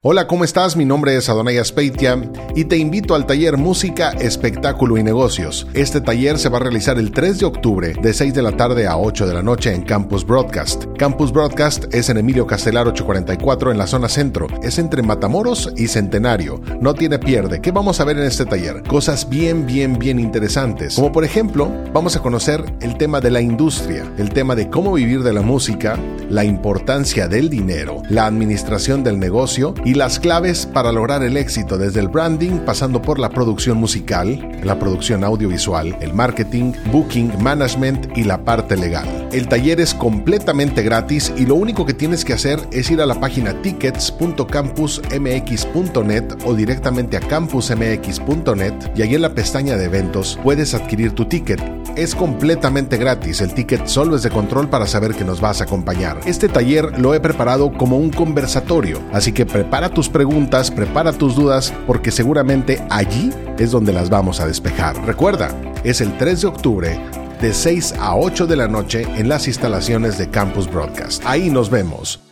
Hola, ¿cómo estás? Mi nombre es Adonai Aspeitia y te invito al taller Música, Espectáculo y Negocios. Este taller se va a realizar el 3 de octubre de 6 de la tarde a 8 de la noche en Campus Broadcast. Campus Broadcast es en Emilio Castelar 844 en la zona centro. Es entre Matamoros y Centenario. No tiene pierde. ¿Qué vamos a ver en este taller? Cosas bien, bien, bien interesantes. Como por ejemplo, vamos a conocer el tema de la industria, el tema de cómo vivir de la música, la importancia del dinero, la administración del negocio y las claves para lograr el éxito desde el branding pasando por la producción musical, la producción audiovisual, el marketing, booking, management y la parte legal. El taller es completamente gratis y lo único que tienes que hacer es ir a la página tickets.campusmx.net o directamente a campusmx.net y ahí en la pestaña de eventos puedes adquirir tu ticket. Es completamente gratis, el ticket solo es de control para saber que nos vas a acompañar. Este taller lo he preparado como un conversatorio, así que prepara tus preguntas, prepara tus dudas, porque seguramente allí es donde las vamos a despejar. Recuerda, es el 3 de octubre de 6 a 8 de la noche en las instalaciones de Campus Broadcast. Ahí nos vemos.